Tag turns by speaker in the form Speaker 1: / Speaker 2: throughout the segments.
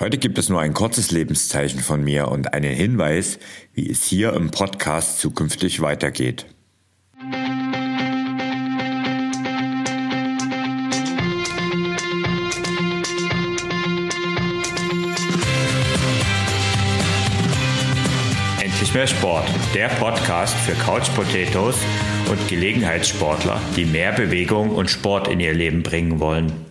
Speaker 1: Heute gibt es nur ein kurzes Lebenszeichen von mir und einen Hinweis, wie es hier im Podcast zukünftig weitergeht. Endlich mehr Sport, der Podcast für Couch Potatoes und Gelegenheitssportler, die mehr Bewegung und Sport in ihr Leben bringen wollen.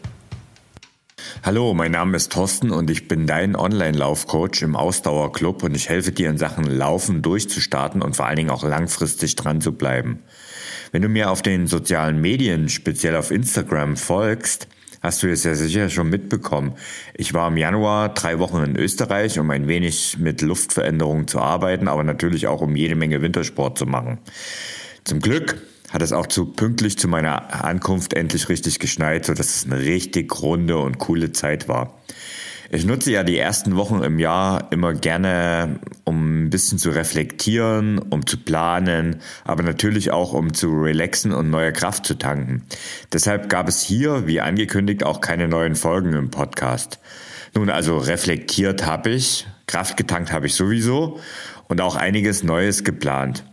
Speaker 1: Hallo, mein Name ist Thorsten und ich bin dein Online-Laufcoach im Ausdauerclub und ich helfe dir in Sachen Laufen durchzustarten und vor allen Dingen auch langfristig dran zu bleiben. Wenn du mir auf den sozialen Medien, speziell auf Instagram, folgst, hast du es ja sicher schon mitbekommen. Ich war im Januar drei Wochen in Österreich, um ein wenig mit Luftveränderungen zu arbeiten, aber natürlich auch um jede Menge Wintersport zu machen. Zum Glück hat es auch zu pünktlich zu meiner Ankunft endlich richtig geschneit, sodass es eine richtig runde und coole Zeit war. Ich nutze ja die ersten Wochen im Jahr immer gerne, um ein bisschen zu reflektieren, um zu planen, aber natürlich auch, um zu relaxen und neue Kraft zu tanken. Deshalb gab es hier, wie angekündigt, auch keine neuen Folgen im Podcast. Nun, also reflektiert habe ich, Kraft getankt habe ich sowieso und auch einiges Neues geplant.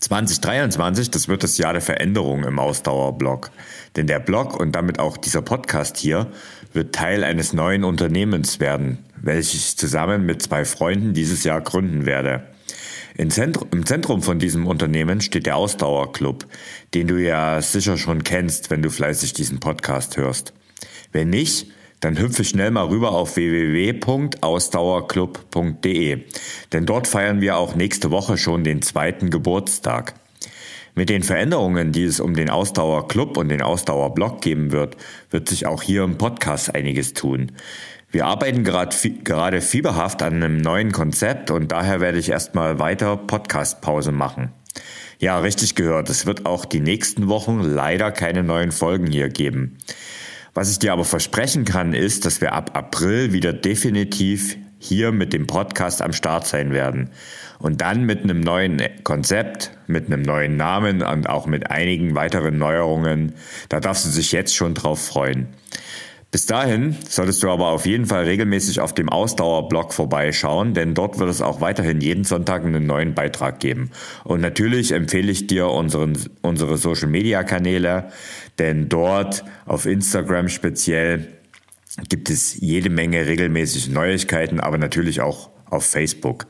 Speaker 1: 2023, das wird das Jahr der Veränderung im Ausdauerblog. Denn der Blog und damit auch dieser Podcast hier wird Teil eines neuen Unternehmens werden, welches ich zusammen mit zwei Freunden dieses Jahr gründen werde. Im Zentrum, Im Zentrum von diesem Unternehmen steht der Ausdauerclub, den du ja sicher schon kennst, wenn du fleißig diesen Podcast hörst. Wenn nicht, dann hüpfe schnell mal rüber auf www.ausdauerclub.de, denn dort feiern wir auch nächste Woche schon den zweiten Geburtstag. Mit den Veränderungen, die es um den Ausdauerclub und den Ausdauerblog geben wird, wird sich auch hier im Podcast einiges tun. Wir arbeiten gerade, gerade fieberhaft an einem neuen Konzept und daher werde ich erstmal weiter Podcastpause machen. Ja, richtig gehört, es wird auch die nächsten Wochen leider keine neuen Folgen hier geben. Was ich dir aber versprechen kann, ist, dass wir ab April wieder definitiv hier mit dem Podcast am Start sein werden. Und dann mit einem neuen Konzept, mit einem neuen Namen und auch mit einigen weiteren Neuerungen. Da darfst du dich jetzt schon drauf freuen. Bis dahin solltest du aber auf jeden Fall regelmäßig auf dem Ausdauerblog vorbeischauen, denn dort wird es auch weiterhin jeden Sonntag einen neuen Beitrag geben. Und natürlich empfehle ich dir unseren, unsere Social Media Kanäle, denn dort auf Instagram speziell gibt es jede Menge regelmäßig Neuigkeiten, aber natürlich auch auf Facebook.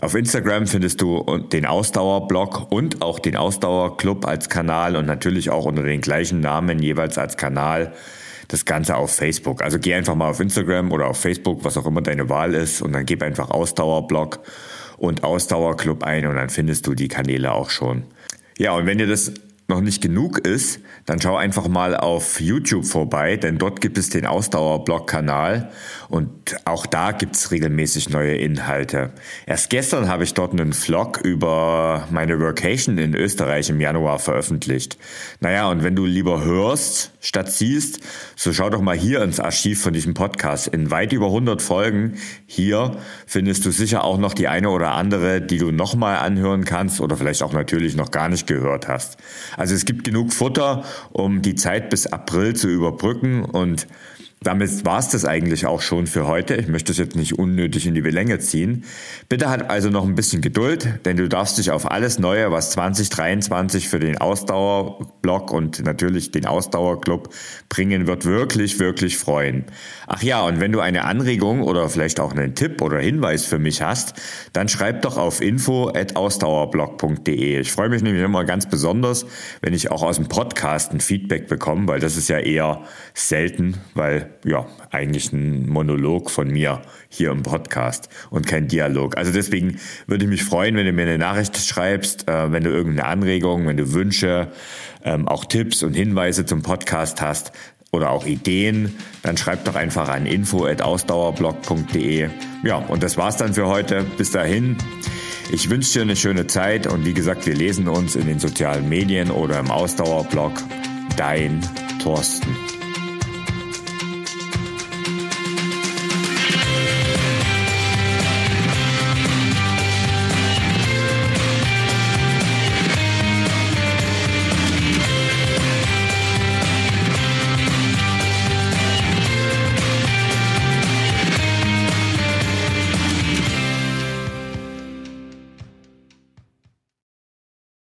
Speaker 1: Auf Instagram findest du den Ausdauerblog und auch den Ausdauerclub als Kanal und natürlich auch unter den gleichen Namen jeweils als Kanal das Ganze auf Facebook. Also geh einfach mal auf Instagram oder auf Facebook, was auch immer deine Wahl ist, und dann gib einfach Ausdauerblog und Ausdauerclub ein und dann findest du die Kanäle auch schon. Ja, und wenn dir das noch nicht genug ist, dann schau einfach mal auf YouTube vorbei, denn dort gibt es den Ausdauerblog-Kanal und auch da gibt's regelmäßig neue Inhalte. Erst gestern habe ich dort einen Vlog über meine Workation in Österreich im Januar veröffentlicht. Naja, und wenn du lieber hörst statt siehst, so schau doch mal hier ins Archiv von diesem Podcast. In weit über 100 Folgen hier findest du sicher auch noch die eine oder andere, die du nochmal anhören kannst oder vielleicht auch natürlich noch gar nicht gehört hast. Also es gibt genug Futter, um die Zeit bis April zu überbrücken und damit war es das eigentlich auch schon für heute. Ich möchte es jetzt nicht unnötig in die Länge ziehen. Bitte hat also noch ein bisschen Geduld, denn du darfst dich auf alles Neue, was 2023 für den Ausdauerblock und natürlich den Ausdauerclub bringen wird, wirklich, wirklich freuen. Ach ja, und wenn du eine Anregung oder vielleicht auch einen Tipp oder Hinweis für mich hast, dann schreib doch auf info@ausdauerblog.de. Ich freue mich nämlich immer ganz besonders, wenn ich auch aus dem Podcast ein Feedback bekomme, weil das ist ja eher selten, weil ja, eigentlich ein Monolog von mir hier im Podcast und kein Dialog. Also deswegen würde ich mich freuen, wenn du mir eine Nachricht schreibst, äh, wenn du irgendeine Anregung, wenn du Wünsche, ähm, auch Tipps und Hinweise zum Podcast hast oder auch Ideen, dann schreib doch einfach an info@ausdauerblog.de. Ja, und das war's dann für heute. Bis dahin. Ich wünsche dir eine schöne Zeit und wie gesagt, wir lesen uns in den sozialen Medien oder im Ausdauerblog. Dein Thorsten.